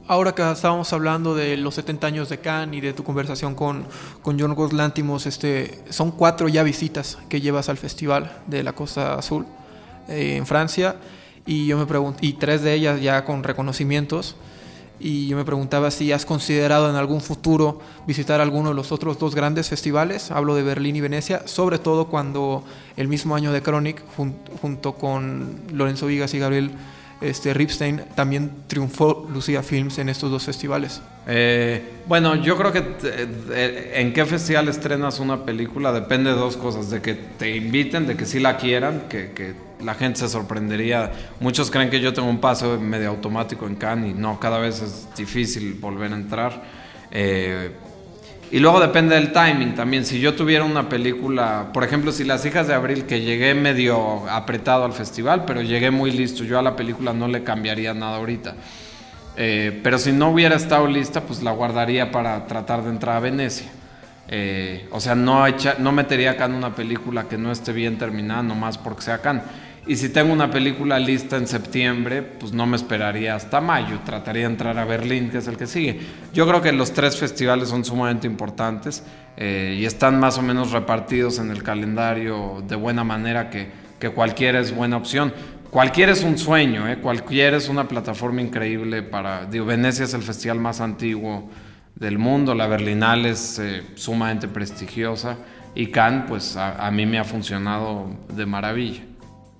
Ahora que estábamos hablando de los 70 años de Cannes y de tu conversación con, con John Goslántimos, este, son cuatro ya visitas que llevas al Festival de la Costa Azul eh, en Francia y yo me pregunté, y tres de ellas ya con reconocimientos, y yo me preguntaba si has considerado en algún futuro visitar alguno de los otros dos grandes festivales, hablo de Berlín y Venecia, sobre todo cuando el mismo año de Chronic, junto con Lorenzo Vigas y Gabriel este, Ripstein, también triunfó Lucía Films en estos dos festivales. Eh, bueno, yo creo que eh, en qué festival estrenas una película depende de dos cosas, de que te inviten, de que sí la quieran, que, que la gente se sorprendería. Muchos creen que yo tengo un paso medio automático en Cannes y no, cada vez es difícil volver a entrar. Eh, y luego depende del timing también. Si yo tuviera una película, por ejemplo, si Las hijas de Abril, que llegué medio apretado al festival, pero llegué muy listo, yo a la película no le cambiaría nada ahorita. Eh, pero si no hubiera estado lista, pues la guardaría para tratar de entrar a Venecia. Eh, o sea, no, no metería acá en una película que no esté bien terminada, nomás porque sea Cannes. Y si tengo una película lista en septiembre, pues no me esperaría hasta mayo, trataría de entrar a Berlín, que es el que sigue. Yo creo que los tres festivales son sumamente importantes eh, y están más o menos repartidos en el calendario de buena manera que, que cualquiera es buena opción. Cualquiera es un sueño, ¿eh? cualquiera es una plataforma increíble para... Digo, Venecia es el festival más antiguo del mundo, la Berlinale es eh, sumamente prestigiosa y Cannes, pues a mí me ha funcionado de maravilla.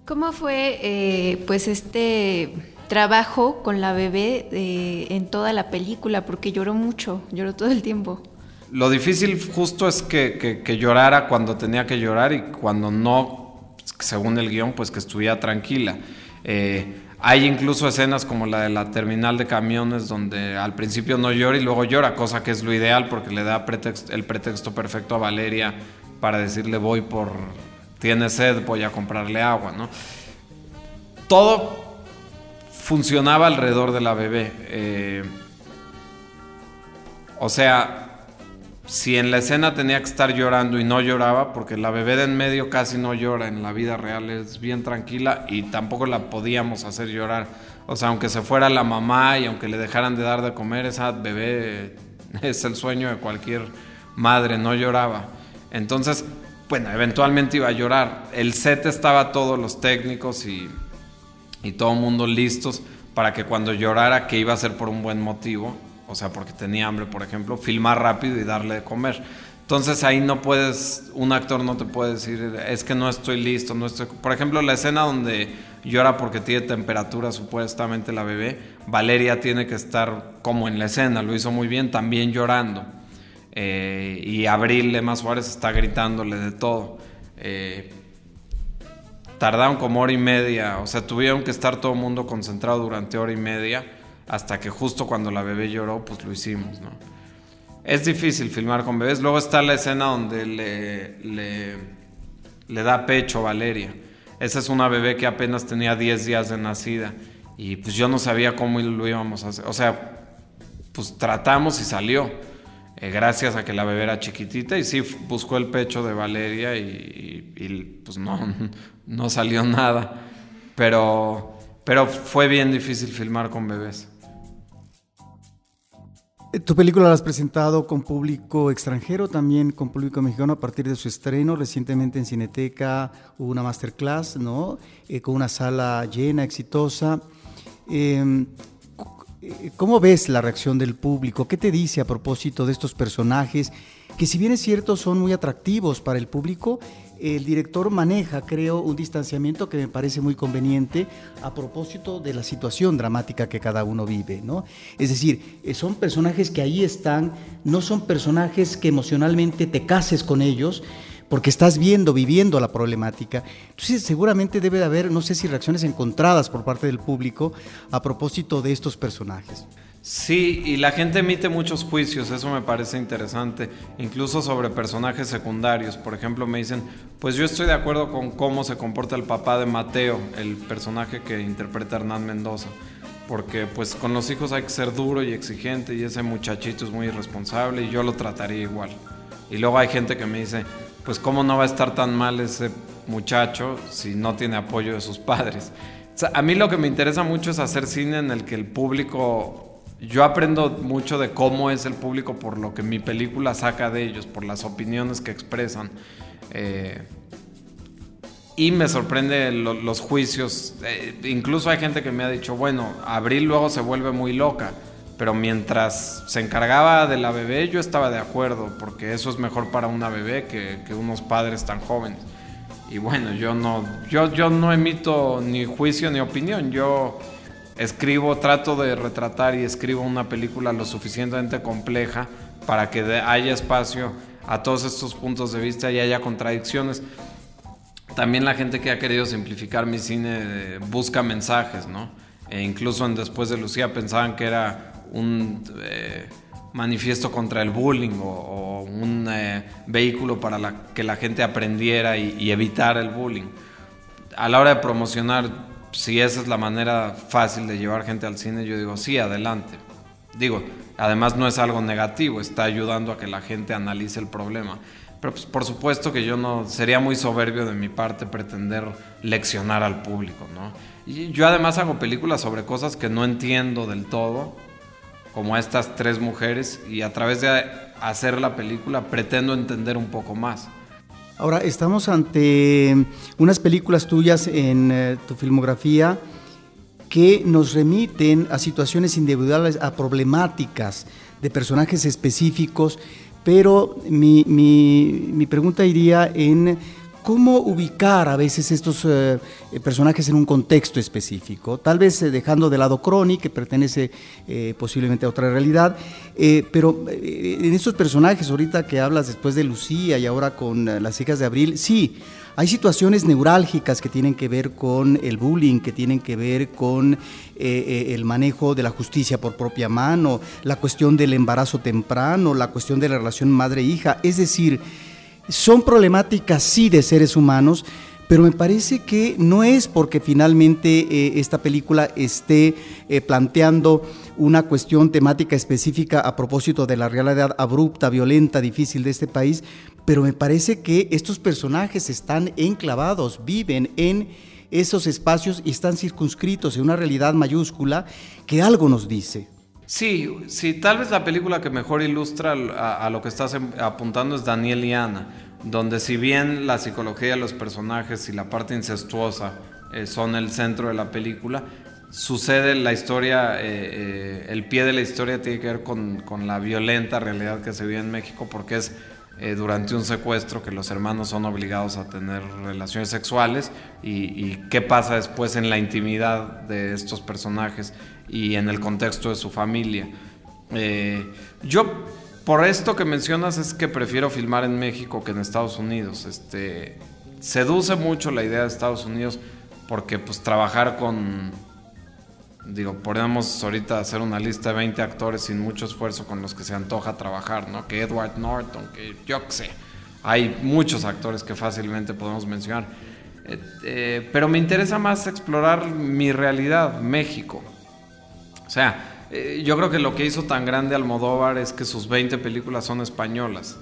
¿Cómo fue eh, pues este trabajo con la bebé eh, en toda la película? Porque lloró mucho, lloró todo el tiempo. Lo difícil justo es que, llorara cuando tenía que llorar y cuando no, según el guion, pues que estuviera tranquila. Eh, hay incluso escenas como la de la terminal de camiones donde al principio no llora y luego llora, cosa que es lo ideal porque le da el pretexto perfecto a Valeria para decirle voy por tiene sed, voy a comprarle agua, ¿no? Todo funcionaba alrededor de la bebé. Eh, o sea, si en la escena tenía que estar llorando y no lloraba, porque la bebé de en medio casi no llora en la vida real, es bien tranquila y tampoco la podíamos hacer llorar. O sea, aunque se fuera la mamá y aunque le dejaran de dar de comer, esa bebé es el sueño de cualquier madre, no lloraba. Entonces, bueno, eventualmente iba a llorar. El set estaba todos los técnicos y, todo el mundo listos para que cuando llorara, que iba a ser por un buen motivo, o sea, porque tenía hambre, por ejemplo, filmar rápido y darle de comer. Entonces ahí no puedes, un actor no te puede decir, es que no estoy listo, no estoy... Por ejemplo, la escena donde llora porque tiene temperatura supuestamente la bebé, Valeria tiene que estar como en la escena, lo hizo muy bien, también llorando. Eh, y Abril Lema Suárez está gritándole de todo. Eh, tardaron como hora y media, o sea, tuvieron que estar todo el mundo concentrado durante hora y media, hasta que justo cuando la bebé lloró, pues lo hicimos, ¿no? Es difícil filmar con bebés. Luego está la escena donde le, le, da pecho a Valeria. Esa es una bebé que apenas tenía 10 días de nacida. Y pues yo no sabía cómo lo íbamos a hacer. O sea, pues tratamos y salió eh, gracias a que la bebé era chiquitita y sí buscó el pecho de Valeria y, pues no, no salió nada. Pero, pero fue bien difícil filmar con bebés. Eh, tu película la has presentado con público extranjero, también con público mexicano a partir de su estreno. Recientemente en Cineteca hubo una masterclass, ¿no? Eh, con una sala llena, exitosa. Eh, ¿Cómo ves la reacción del público? ¿Qué te dice a propósito de estos personajes que si bien es cierto son muy atractivos para el público, el director maneja, creo, un distanciamiento que me parece muy conveniente a propósito de la situación dramática que cada uno vive, ¿no? Es decir, eh, son personajes que ahí están, no son personajes que emocionalmente te cases con ellos, porque estás viendo, viviendo la problemática. Entonces seguramente debe de haber, no sé si reacciones encontradas por parte del público a propósito de estos personajes. Sí, y la gente emite muchos juicios, eso me parece interesante, incluso sobre personajes secundarios. Por ejemplo, me dicen, pues yo estoy de acuerdo con cómo se comporta el papá de Mateo, el personaje que interpreta Hernán Mendoza, porque pues con los hijos hay que ser duro y exigente y ese muchachito es muy irresponsable y yo lo trataría igual. Y luego hay gente que me dice, pues cómo no va a estar tan mal ese muchacho si no tiene apoyo de sus padres. a mí lo que me interesa mucho es hacer cine en el que el público, yo aprendo mucho de cómo es el público por lo que mi película saca de ellos, por las opiniones que expresan. Eh, y me sorprende los juicios. Eh, incluso hay gente que me ha dicho, bueno, Abril luego se vuelve muy loca pero mientras se encargaba de la bebé yo estaba de acuerdo, porque eso es mejor para una bebé que, unos padres tan jóvenes. Y bueno, yo no, yo, yo no emito ni juicio ni opinión, yo escribo, trato de retratar y escribo una película lo suficientemente compleja para que haya espacio a todos estos puntos de vista y haya contradicciones. También la gente que ha querido simplificar mi cine eh, busca mensajes, ¿no? E incluso en Después de Lucía pensaban que era un eh, manifiesto contra el bullying o, un eh, vehículo para que la gente aprendiera y, evitar el bullying. A la hora de promocionar, si esa es la manera fácil de llevar gente al cine, yo digo, sí, adelante. Digo, además no es algo negativo, está ayudando a que la gente analice el problema. Pero pues, por supuesto que yo no, sería muy soberbio de mi parte pretender leccionar al público, ¿no? Y yo además hago películas sobre cosas que no entiendo del todo, como estas tres mujeres, y a través de hacer la película pretendo entender un poco más. Ahora, estamos ante unas películas tuyas en eh, tu filmografía que nos remiten a situaciones individuales, a problemáticas de personajes específicos, pero mi, mi, mi pregunta iría en cómo ubicar a veces estos eh, personajes en un contexto específico, tal vez eh, dejando de lado Crony, que pertenece eh, posiblemente a otra realidad, pero en estos personajes, ahorita que hablas después de Lucía y ahora con las hijas de Abril, sí, hay situaciones neurálgicas que tienen que ver con el bullying, que tienen que ver con el manejo de la justicia por propia mano, la cuestión del embarazo temprano, la cuestión de la relación madre-hija, es decir, son problemáticas sí de seres humanos, pero me parece que no es porque finalmente eh, esta película esté eh, planteando una cuestión temática específica a propósito de la realidad abrupta, violenta, difícil de este país, pero me parece que estos personajes están enclavados, viven en esos espacios y están circunscritos en una realidad mayúscula que algo nos dice. Sí, sí, tal vez la película que mejor ilustra a, lo que estás em, apuntando es Daniel y Ana, donde si bien la psicología de los personajes y la parte incestuosa eh, son el centro de la película, sucede la historia, eh, eh, el pie de la historia tiene que ver con, con, la violenta realidad que se vive en México, porque es durante un secuestro que los hermanos son obligados a tener relaciones sexuales y, y qué pasa después en la intimidad de estos personajes y en el contexto de su familia. Eh, yo, por esto que mencionas, es que prefiero filmar en México que en Estados Unidos. Este, seduce mucho la idea de Estados Unidos porque pues trabajar con, digo, podemos ahorita hacer una lista de 20 actores sin mucho esfuerzo con los que se antoja trabajar, ¿no? Que Edward Norton, que yo qué sé. Hay muchos actores que fácilmente podemos mencionar. Eh, eh, pero me interesa más explorar mi realidad, México. O sea, eh, yo creo que lo que hizo tan grande Almodóvar es que sus 20 películas son españolas.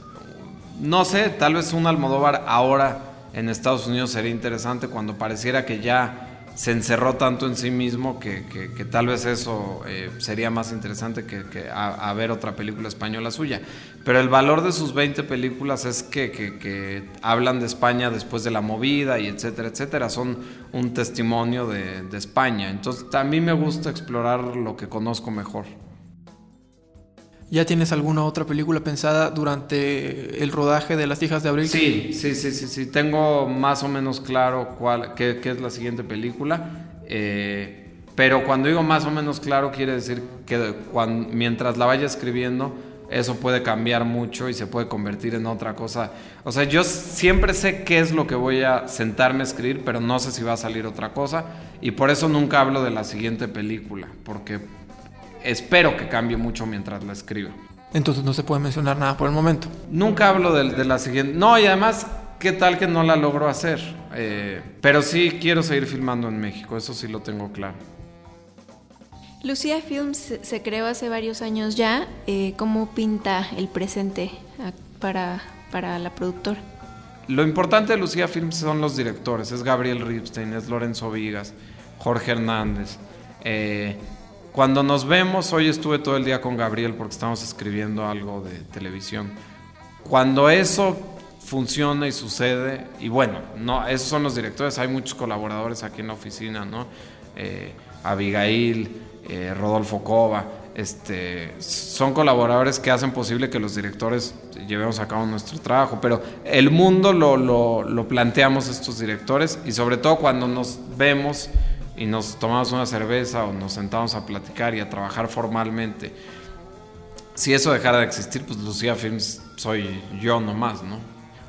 No sé, tal vez un Almodóvar ahora en Estados Unidos sería interesante cuando pareciera que ya se encerró tanto en sí mismo que, tal vez eso eh, sería más interesante que, a, ver otra película española suya. Pero el valor de sus 20 películas es que, hablan de España después de la movida y etcétera, etcétera. Son un testimonio de, de España. Entonces a mí me gusta explorar lo que conozco mejor. ¿Ya tienes alguna otra película pensada durante el rodaje de Las hijas de Abril? Sí, sí, sí, sí, sí. Tengo más o menos claro cuál, qué, es la siguiente película. Eh, pero cuando digo más o menos claro, quiere decir que mientras la vaya escribiendo, eso puede cambiar mucho y se puede convertir en otra cosa. O sea, yo siempre sé qué es lo que voy a sentarme a escribir, pero no sé si va a salir otra cosa. Y por eso nunca hablo de la siguiente película, porque espero que cambie mucho mientras la escribo. Entonces no se puede mencionar nada por el momento. Nunca hablo de, la siguiente. No, y además, ¿qué tal que no la logro hacer? Eh, pero sí quiero seguir filmando en México, eso sí lo tengo claro. Lucía Films se creó hace varios años ya. Eh, ¿Cómo pinta el presente para, para la productora? Lo importante de Lucía Films son los directores. Es Gabriel Ripstein, es Lorenzo Vigas, Jorge Hernández. Eh, cuando nos vemos, hoy estuve todo el día con Gabriel porque estamos escribiendo algo de televisión. Cuando eso funciona y sucede, y bueno, no, esos son los directores, hay muchos colaboradores aquí en la oficina, ¿no? Eh, Abigail, eh, Rodolfo Cova, este, son colaboradores que hacen posible que los directores llevemos a cabo nuestro trabajo, pero el mundo lo, lo, lo planteamos estos directores y sobre todo cuando nos vemos y nos tomamos una cerveza o nos sentamos a platicar y a trabajar formalmente, si eso dejara de existir, pues Lucía Films soy yo nomás, ¿no?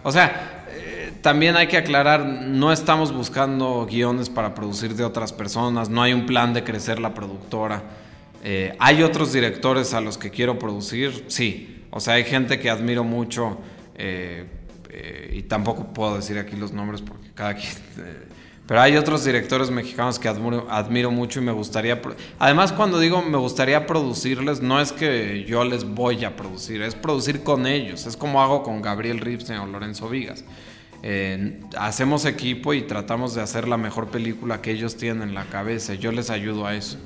O sea, eh, también hay que aclarar, no estamos buscando guiones para producir de otras personas, no hay un plan de crecer la productora. Eh, ¿Hay otros directores a los que quiero producir? Sí. O sea, hay gente que admiro mucho eh, y tampoco puedo decir aquí los nombres porque cada quien Pero hay otros directores mexicanos que admiro, admiro, mucho y me gustaría... Además, cuando digo me gustaría producirles, no es que yo les voy a producir, es producir con ellos. Es como hago con Gabriel Ripstein o Lorenzo Vigas. Eh, hacemos equipo y tratamos de hacer la mejor película que ellos tienen en la cabeza. Yo les ayudo a eso.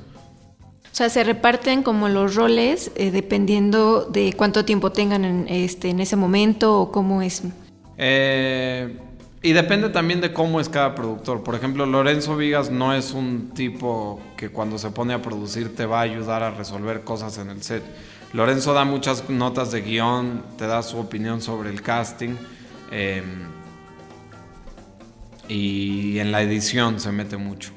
O sea, se reparten como los roles eh, dependiendo de cuánto tiempo tengan en, este, en ese momento o cómo es. Eh, y depende también de cómo es cada productor. Por ejemplo, Lorenzo Vigas no es un tipo que cuando se pone a producir te va a ayudar a resolver cosas en el set. Lorenzo da muchas notas de guion, te da su opinión sobre el casting. Eh, y en la edición se mete mucho.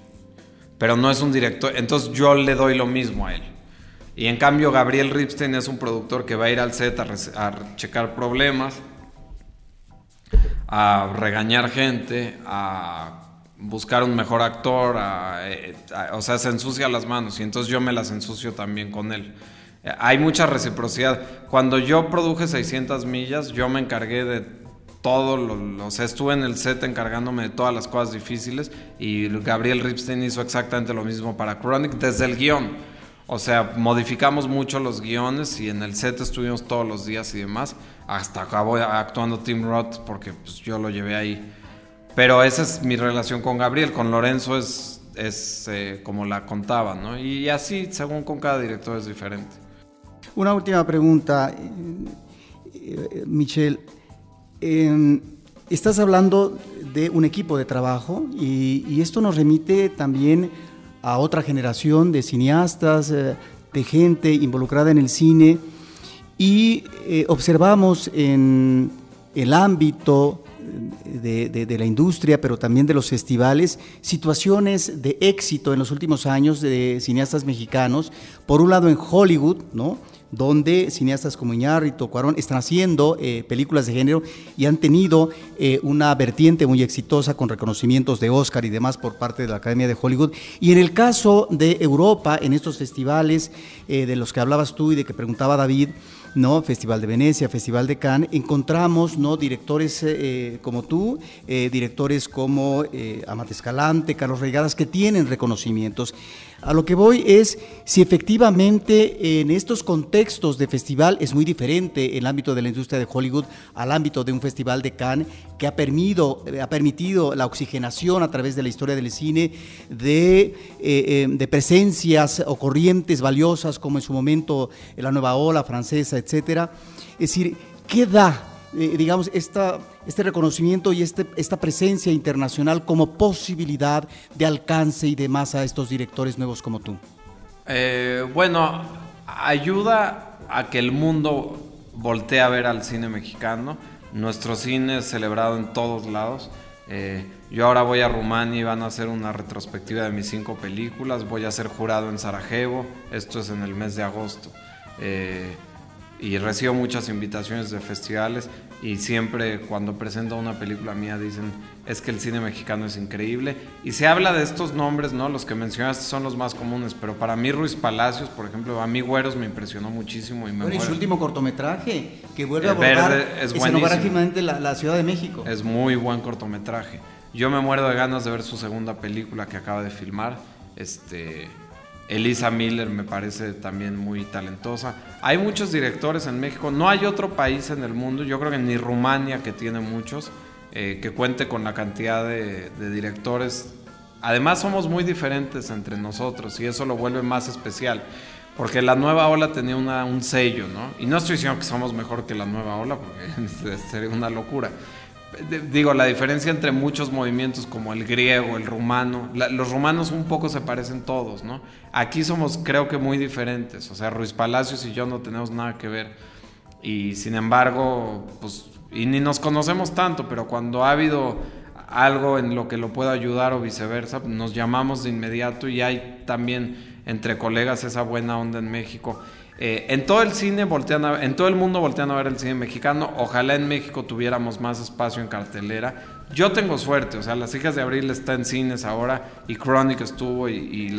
Pero no es un director, entonces yo le doy lo mismo a él. Y en cambio Gabriel Ripstein es un productor que va a ir al set a, checar problemas, a regañar gente, a buscar un mejor actor, eh, o sea, se ensucia las manos y entonces yo me las ensucio también con él. Hay mucha reciprocidad. Cuando yo produje 600 millas, yo me encargué de todo, lo, o sea, estuve en el set encargándome de todas las cosas difíciles y Gabriel Ripstein hizo exactamente lo mismo para Chronic desde el guion. O sea, modificamos mucho los guiones y en el set estuvimos todos los días y demás. Hasta acabó actuando Tim Roth porque pues, yo lo llevé ahí. Pero esa es mi relación con Gabriel. Con Lorenzo es, es eh, como la contaba, ¿no? Y así, según con cada director, es diferente. Una última pregunta, eh, eh, Michelle. Em, estás hablando de un equipo de trabajo y, esto nos remite también a otra generación de cineastas, eh, de gente involucrada en el cine y eh, observamos en el ámbito de, de, la industria, pero también de los festivales, situaciones de éxito en los últimos años de cineastas mexicanos, por un lado en Hollywood, ¿no? Donde cineastas como Iñárritu, Cuarón están haciendo eh, películas de género y han tenido eh, una vertiente muy exitosa con reconocimientos de Oscar y demás por parte de la Academia de Hollywood. Y en el caso de Europa, en estos festivales eh, de los que hablabas tú y de que preguntaba David, ¿no? Festival de Venecia, Festival de Cannes, encontramos ¿no? directores como tú, directores como Amate Escalante, Carlos Reigadas, que tienen reconocimientos. A lo que voy es si efectivamente en estos contextos de festival es muy diferente el ámbito de la industria de Hollywood al ámbito de un festival de Cannes que ha permitido, ha permitido la oxigenación a través de la historia del cine de, eh, eh, de presencias o corrientes valiosas como en su momento la nueva ola francesa, etcétera. Es decir, ¿qué da eh, digamos, esta, este reconocimiento y este, esta presencia internacional como posibilidad de alcance y de masa a estos directores nuevos como tú? Eh, bueno, ayuda a que el mundo voltee a ver al cine mexicano. Nuestro cine es celebrado en todos lados. Eh, yo ahora voy a Rumania y van a hacer una retrospectiva de mis cinco películas. Voy a ser jurado en Sarajevo. Esto es en el mes de agosto y recibo muchas invitaciones de festivales y siempre cuando presento una película mía dicen es que el cine mexicano es increíble y se habla de estos nombres, ¿no? Los que mencionaste son los más comunes, pero para mí Ruiz Palacios, por ejemplo, a mí Güeros me impresionó muchísimo y me bueno, y su último cortometraje que vuelve a abordar es escenográficamente la, la Ciudad de México. Es muy buen cortometraje. Yo me muero de ganas de ver su segunda película que acaba de filmar. Este Elisa Miller me parece también muy talentosa. Hay muchos directores en México, no hay otro país en el mundo, yo creo que ni Rumania, que tiene muchos, eh, que cuente con la cantidad de, directores. Además somos muy diferentes entre nosotros y eso lo vuelve más especial, porque la nueva ola tenía un sello, ¿no? Y no estoy diciendo que somos mejor que la nueva ola, porque sería una locura digo, la diferencia entre muchos movimientos como el griego, el rumano, los rumanos un poco se parecen todos, ¿no? Aquí somos creo que muy diferentes, o sea, Ruiz Palacios y yo no tenemos nada que ver. Y sin embargo, pues, y ni nos conocemos tanto, pero cuando ha habido algo en lo que lo pueda ayudar o viceversa, nos llamamos de inmediato y hay también entre colegas esa buena onda en México. Eh, en todo el cine voltean en todo el mundo voltean a ver el cine mexicano. Ojalá en México tuviéramos más espacio en cartelera. Yo tengo suerte, o sea, Las hijas de abril está en cines ahora y Chronic estuvo y,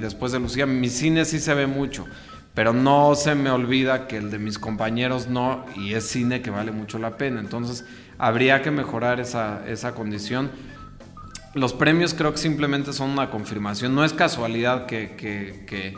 después de Lucía. Mi cine sí se ve mucho, pero no se me olvida que el de mis compañeros no y es cine que vale mucho la pena. Entonces habría que mejorar esa, esa condición. los premios creo que simplemente son una confirmación. No es casualidad que, que,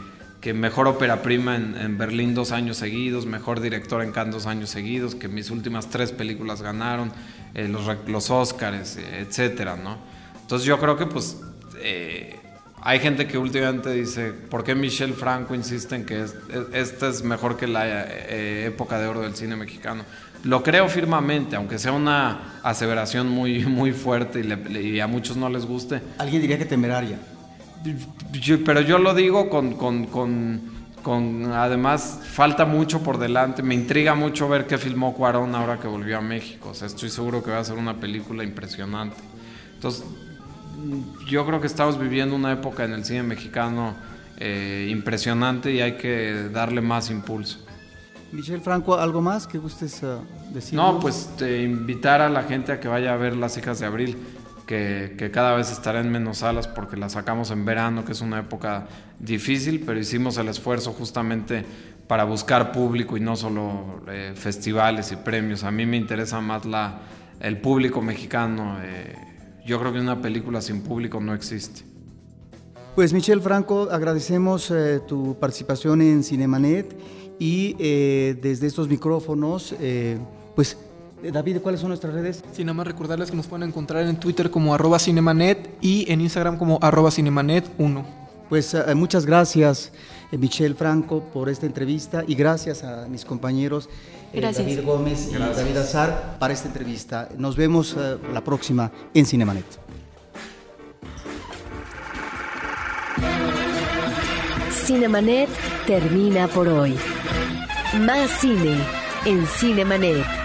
mejor ópera prima en, Berlín dos años seguidos, mejor director en Cannes dos años seguidos, que mis últimas tres películas ganaron, eh, los, los Oscars, eh, etcétera, ¿no? Entonces yo creo que pues eh, hay gente que últimamente dice, ¿por qué Michel Franco insiste en que esta es mejor que la época de oro del cine mexicano? Lo creo firmemente, aunque sea una aseveración muy, muy fuerte y, a muchos no les guste. Alguien diría que temeraria. Pero yo lo digo con, con, con, con, además, falta mucho por delante. Me intriga mucho ver qué filmó Cuarón ahora que volvió a México. O sea, estoy seguro que va a ser una película impresionante. Entonces, yo creo que estamos viviendo una época en el cine mexicano eh, impresionante y hay que darle más impulso. Michel Franco, ¿algo más que gustes uh, decir? No, pues invitar a la gente a que vaya a ver Las hijas de abril, que, cada vez estará en menos salas porque la sacamos en verano, que es una época difícil, pero hicimos el esfuerzo justamente para buscar público y no solo eh, festivales y premios. A mí me interesa más la, el público mexicano. Eh, yo creo que una película sin público no existe. Pues Michel Franco, agradecemos eh, tu participación en Cinemanet y desde estos micrófonos, pues David, ¿cuáles son nuestras redes? Sí, nada más recordarles que nos pueden encontrar en Twitter como arroba cinemanet y en Instagram como arroba cinemanet1. Pues eh, muchas gracias, Michelle Franco, por esta entrevista y gracias a mis compañeros David Gómez y David Azar para esta entrevista. Nos vemos la próxima en Cinemanet. Cinemanet termina por hoy. Más cine en Cinemanet.